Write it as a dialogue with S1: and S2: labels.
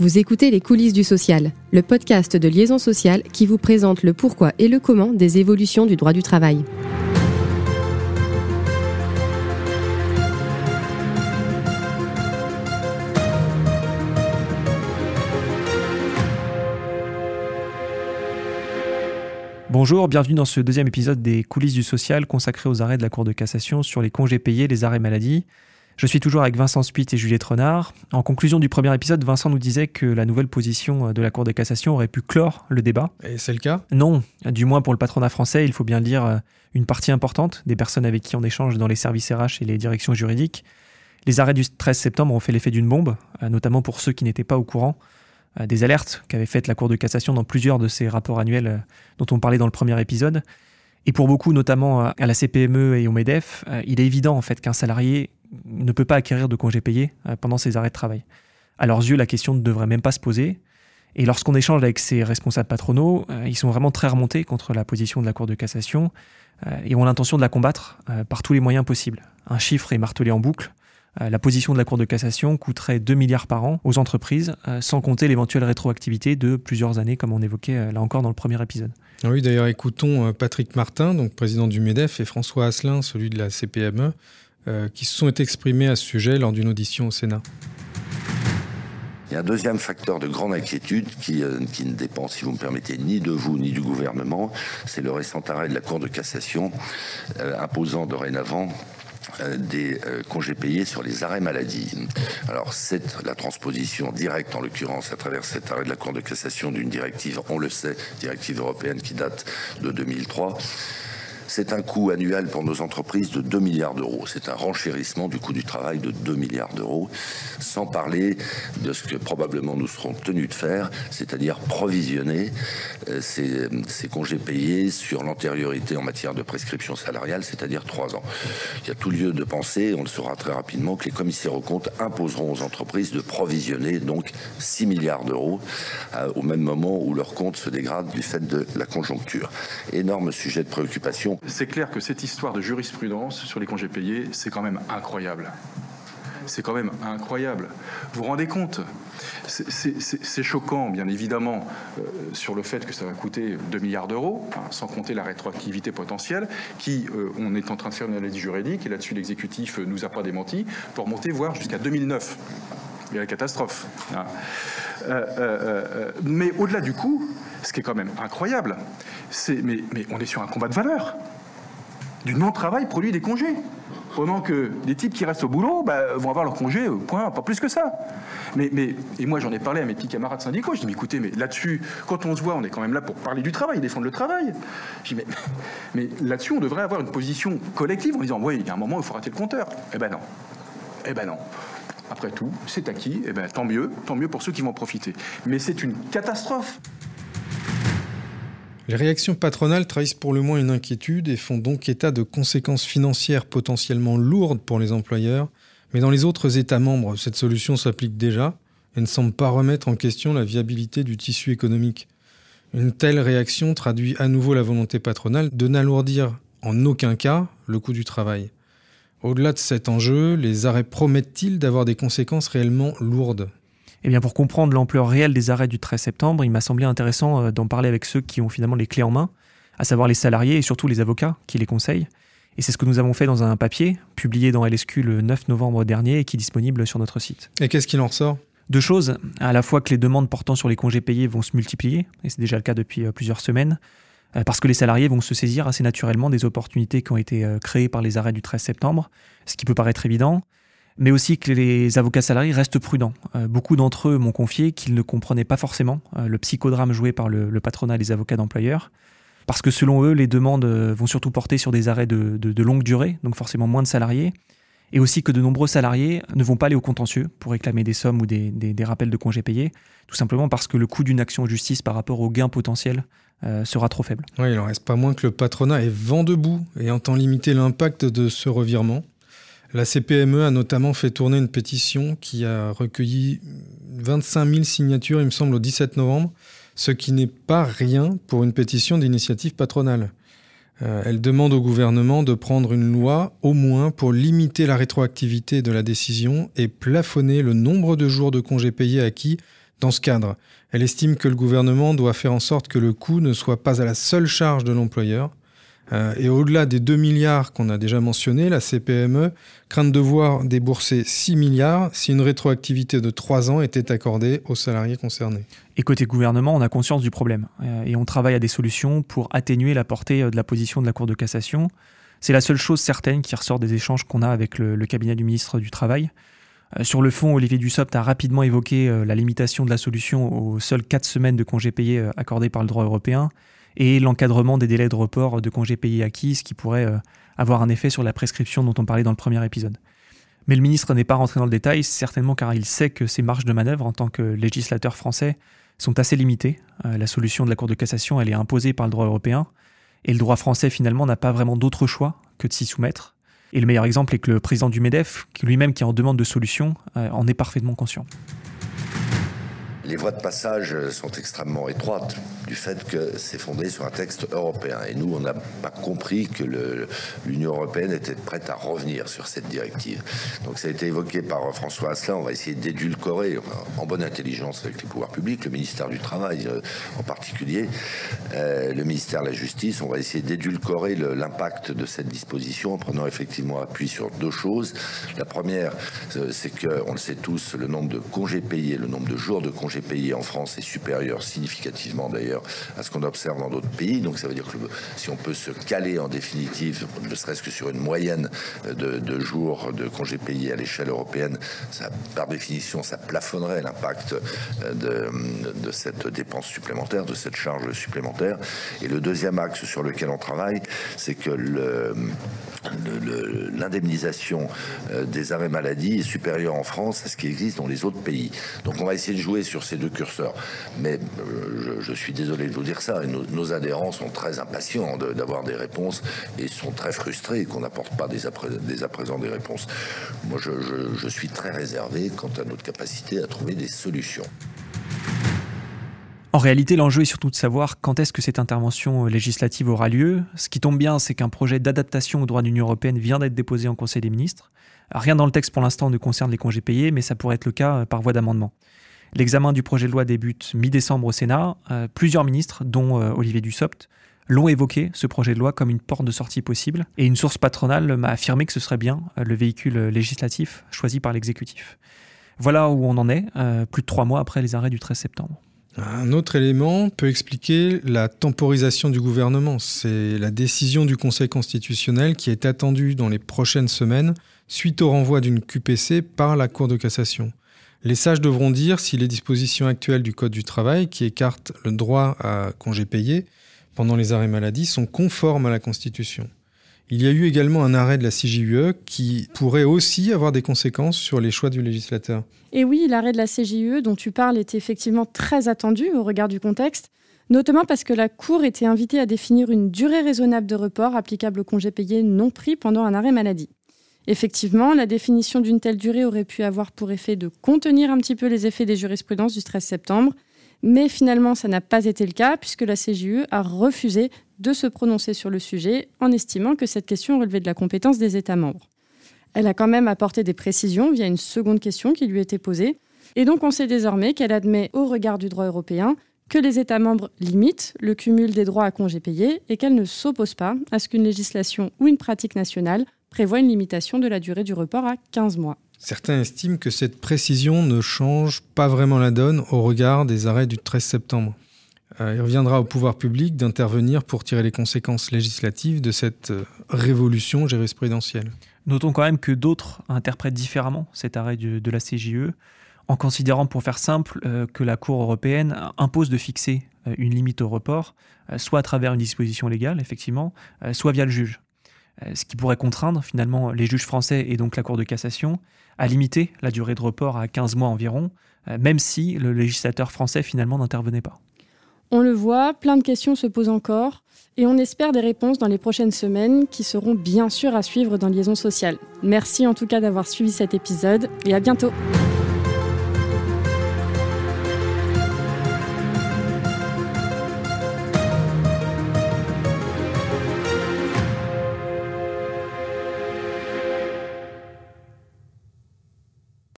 S1: Vous écoutez Les coulisses du social, le podcast de Liaison sociale qui vous présente le pourquoi et le comment des évolutions du droit du travail.
S2: Bonjour, bienvenue dans ce deuxième épisode des coulisses du social consacré aux arrêts de la Cour de cassation sur les congés payés, les arrêts maladie je suis toujours avec Vincent Spiit et Juliette Renard. En conclusion du premier épisode, Vincent nous disait que la nouvelle position de la Cour de cassation aurait pu clore le débat.
S3: Et c'est le cas?
S2: Non, du moins pour le patronat français, il faut bien le dire, une partie importante des personnes avec qui on échange dans les services RH et les directions juridiques. Les arrêts du 13 septembre ont fait l'effet d'une bombe, notamment pour ceux qui n'étaient pas au courant des alertes qu'avait faites la Cour de cassation dans plusieurs de ces rapports annuels dont on parlait dans le premier épisode. Et pour beaucoup, notamment à la CPME et au MEDEF, il est évident en fait qu'un salarié ne peut pas acquérir de congés payés euh, pendant ses arrêts de travail. À leurs yeux, la question ne devrait même pas se poser. Et lorsqu'on échange avec ces responsables patronaux, euh, ils sont vraiment très remontés contre la position de la Cour de cassation euh, et ont l'intention de la combattre par tous les moyens possibles. Un chiffre est martelé en boucle. La position de la Cour de cassation coûterait 2 milliards par an aux entreprises, sans compter l'éventuelle rétroactivité de plusieurs années, comme on évoquait là encore dans le premier épisode.
S3: Ah oui, d'ailleurs, écoutons Patrick Martin, donc président du MEDEF, et François Asselin, celui de la CPME, euh, qui se sont exprimés à ce sujet lors d'une audition au Sénat.
S4: Il y a un deuxième facteur de grande inquiétude qui, euh, ne dépend, si vous me permettez, ni de vous ni du gouvernement. C'est le récent arrêt de la Cour de cassation euh, imposant dorénavant des congés payés sur les arrêts maladie. Alors c'est la transposition directe, en l'occurrence à travers cet arrêt de la Cour de cassation d'une directive, on le sait, directive européenne qui date de 2003 c'est un coût annuel pour nos entreprises de 2 milliards d'euros. C'est un renchérissement du coût du travail de 2 milliards d'euros, sans parler de ce que probablement nous serons tenus de faire, c'est-à-dire provisionner euh, ces, congés payés sur l'antériorité en matière de prescription salariale, c'est-à-dire 3 ans. Il y a tout lieu de penser, on le saura très rapidement, que les commissaires aux comptes imposeront aux entreprises de provisionner donc 6 milliards d'euros euh, au même moment où leur compte se dégrade du fait de la conjoncture. Énorme sujet de préoccupation
S5: c'est clair que cette histoire de jurisprudence sur les congés payés, c'est quand même incroyable. C'est quand même incroyable. Vous vous rendez compte? C'est choquant, bien évidemment, euh, sur le fait que ça va coûter 2 milliards d'euros, hein, sans compter la rétroactivité potentielle, qui, euh, on est en train de faire une analyse juridique, et là-dessus l'exécutif nous a pas démenti, pour monter voir jusqu'à 2009. Il y a la catastrophe. Hein. Euh, mais au-delà du coût, ce qui est quand même incroyable, c'est mais, mais on est sur un combat de valeur. Du non-travail produit des congés. Pendant que les types qui restent au boulot bah, vont avoir leur congé, euh, point, pas plus que ça. Mais, mais et moi j'en ai parlé à mes petits camarades syndicaux, je dis mais écoutez, mais là-dessus, quand on se voit, on est quand même là pour parler du travail, défendre le travail. Je dis mais, mais là-dessus, on devrait avoir une position collective en disant oui, il y a un moment où il faut rater le compteur. Eh ben non. Eh ben non. Après tout, c'est acquis, eh ben tant mieux, tant mieux pour ceux qui vont profiter. Mais c'est une catastrophe.
S3: Les réactions patronales trahissent pour le moins une inquiétude et font donc état de conséquences financières potentiellement lourdes pour les employeurs. Mais dans les autres États membres, cette solution s'applique déjà et ne semble pas remettre en question la viabilité du tissu économique. Une telle réaction traduit à nouveau la volonté patronale de n'alourdir en aucun cas le coût du travail. Au-delà de cet enjeu, les arrêts promettent-ils d'avoir des conséquences réellement lourdes?
S2: Eh bien, pour comprendre l'ampleur réelle des arrêts du 13 septembre, il m'a semblé intéressant euh, d'en parler avec ceux qui ont finalement les clés en main, à savoir les salariés et surtout les avocats qui les conseillent. Et c'est ce que nous avons fait dans un papier publié dans LSQ le 9 novembre dernier et qui est disponible sur notre site.
S3: Et qu'est-ce qu'il en ressort
S2: Deux choses. À la fois que les demandes portant sur les congés payés vont se multiplier, et c'est déjà le cas depuis euh, plusieurs semaines, euh, parce que les salariés vont se saisir assez naturellement des opportunités qui ont été créées par les arrêts du 13 septembre, ce qui peut paraître évident, mais aussi que les avocats salariés restent prudents. Euh, beaucoup d'entre eux m'ont confié qu'ils ne comprenaient pas forcément euh, le psychodrame joué par le, patronat et les avocats d'employeurs, parce que selon eux, les demandes euh, vont surtout porter sur des arrêts de, longue durée, donc forcément moins de salariés, et aussi que de nombreux salariés ne vont pas aller au contentieux pour réclamer des sommes ou des, rappels de congés payés, tout simplement parce que le coût d'une action en justice par rapport au gain potentiel sera trop faible.
S3: Oui, il en reste pas moins que le patronat est vent debout et entend limiter l'impact de ce revirement. La CPME a notamment fait tourner une pétition qui a recueilli 25 000 signatures, il me semble, au 17 novembre, ce qui n'est pas rien pour une pétition d'initiative patronale. Euh, elle demande au gouvernement de prendre une loi au moins pour limiter la rétroactivité de la décision et plafonner le nombre de jours de congés payés acquis Dans ce cadre, elle estime que le gouvernement doit faire en sorte que le coût ne soit pas à la seule charge de l'employeur. Euh, et au-delà des 2 milliards qu'on a déjà mentionnés, la CPME craint de devoir débourser 6 milliards si une rétroactivité de 3 ans était accordée aux salariés concernés.
S2: Et côté gouvernement, on a conscience du problème euh, et on travaille à des solutions pour atténuer la portée euh, de la position de la Cour de cassation. C'est la seule chose certaine qui ressort des échanges qu'on a avec le, cabinet du ministre du Travail. Sur le fond, Olivier Dussopt a rapidement évoqué la limitation de la solution aux seules 4 semaines de congés payés accordés par le droit européen et l'encadrement des délais de report de congés payés acquis, ce qui pourrait avoir un effet sur la prescription dont on parlait dans le premier épisode. Mais le ministre n'est pas rentré dans le détail, certainement car il sait que ses marges de manœuvre en tant que législateur français sont assez limitées. La solution de la Cour de cassation, elle est imposée par le droit européen, et le droit français finalement n'a pas vraiment d'autre choix que de s'y soumettre. Et le meilleur exemple est que le président du MEDEF, lui-même qui en demande de solution, euh, en est parfaitement conscient.
S4: Les voies de passage sont extrêmement étroites du fait que c'est fondé sur un texte européen. Et nous, on n'a pas compris que l'Union européenne était prête à revenir sur cette directive. Donc ça a été évoqué par François Asselin. On va essayer d'édulcorer, en bonne intelligence avec les pouvoirs publics, le ministère du Travail euh, en particulier, euh, le ministère de la Justice. On va essayer d'édulcorer l'impact de cette disposition en prenant effectivement appui sur deux choses. La première, euh, c'est que, on le sait tous, le nombre de congés payés, le nombre de jours de congés payés en France est supérieur significativement d'ailleurs à ce qu'on observe dans d'autres pays. Donc ça veut dire que si on peut se caler en définitive, ne serait-ce que sur une moyenne de, jours de congés payés à l'échelle européenne, ça, par définition, ça plafonnerait l'impact euh, de, de cette dépense supplémentaire, de cette charge supplémentaire. Et le deuxième axe sur lequel on travaille, c'est que l'indemnisation euh, des arrêts maladie est supérieure en France à ce qui existe dans les autres pays. Donc on va essayer de jouer sur ces deux curseurs. Mais euh, je, suis désolé de vous dire ça. nos, adhérents sont très impatients d'avoir des réponses et sont très frustrés qu'on n'apporte pas des à, présent des réponses. Moi, je, je suis très réservé quant à notre capacité à trouver des solutions.
S2: En réalité, l'enjeu est surtout de savoir quand est-ce que cette intervention législative aura lieu. Ce qui tombe bien, c'est qu'un projet d'adaptation au droit de l'Union européenne vient d'être déposé en Conseil des ministres. Rien dans le texte pour l'instant ne concerne les congés payés, mais ça pourrait être le cas par voie d'amendement. L'examen du projet de loi débute mi-décembre au Sénat. Euh, plusieurs ministres, dont euh, Olivier Dussopt, l'ont évoqué, ce projet de loi, comme une porte de sortie possible. Et une source patronale m'a affirmé que ce serait bien euh, le véhicule législatif choisi par l'exécutif. Voilà où on en est, plus de trois mois après les arrêts du 13 septembre.
S3: Un autre élément peut expliquer la temporisation du gouvernement. C'est la décision du Conseil constitutionnel qui est attendue dans les prochaines semaines suite au renvoi d'une QPC par la Cour de cassation. Les sages devront dire si les dispositions actuelles du Code du travail, qui écartent le droit à congé payé pendant les arrêts maladie, sont conformes à la Constitution. Il y a eu également un arrêt de la CJUE qui pourrait aussi avoir des conséquences sur les choix du législateur.
S6: Et oui, l'arrêt de la CJUE dont tu parles était effectivement très attendu au regard du contexte, notamment parce que la Cour était invitée à définir une durée raisonnable de report applicable au congé payé non pris pendant un arrêt maladie. Effectivement, la définition d'une telle durée aurait pu avoir pour effet de contenir un petit peu les effets des jurisprudences du 13 septembre, mais finalement, ça n'a pas été le cas puisque la CJU a refusé de se prononcer sur le sujet en estimant que cette question relevait de la compétence des États membres. Elle a quand même apporté des précisions via une seconde question qui lui était posée, et donc on sait désormais qu'elle admet au regard du droit européen que les États membres limitent le cumul des droits à congés payés et qu'elle ne s'oppose pas à ce qu'une législation ou une pratique nationale prévoit une limitation de la durée du report à 15 mois.
S3: Certains estiment que cette précision ne change pas vraiment la donne au regard des arrêts du 13 septembre. Euh, il reviendra au pouvoir public d'intervenir pour tirer les conséquences législatives de cette euh, révolution jurisprudentielle.
S2: Notons quand même que d'autres interprètent différemment cet arrêt de, la CJE, en considérant, pour faire simple, euh, que la Cour européenne impose de fixer une limite au report, soit à travers une disposition légale, effectivement, soit via le juge. Euh, ce qui pourrait contraindre finalement les juges français et donc la Cour de cassation à limiter la durée de report à 15 mois environ, euh, même si le législateur français finalement n'intervenait pas.
S6: On le voit, plein de questions se posent encore et on espère des réponses dans les prochaines semaines qui seront bien sûr à suivre dans Liaison sociale. Merci en tout cas d'avoir suivi cet épisode et à bientôt.